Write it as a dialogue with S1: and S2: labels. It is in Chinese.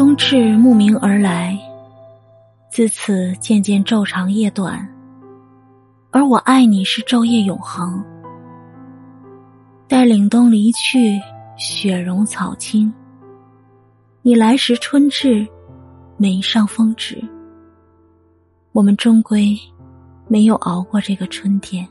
S1: 冬至慕名而来自此渐渐昼长夜短而我爱你是昼夜永恒。待凛冬离去雪融草青你来时春至眉上风止。我们终归没有熬过这个春天。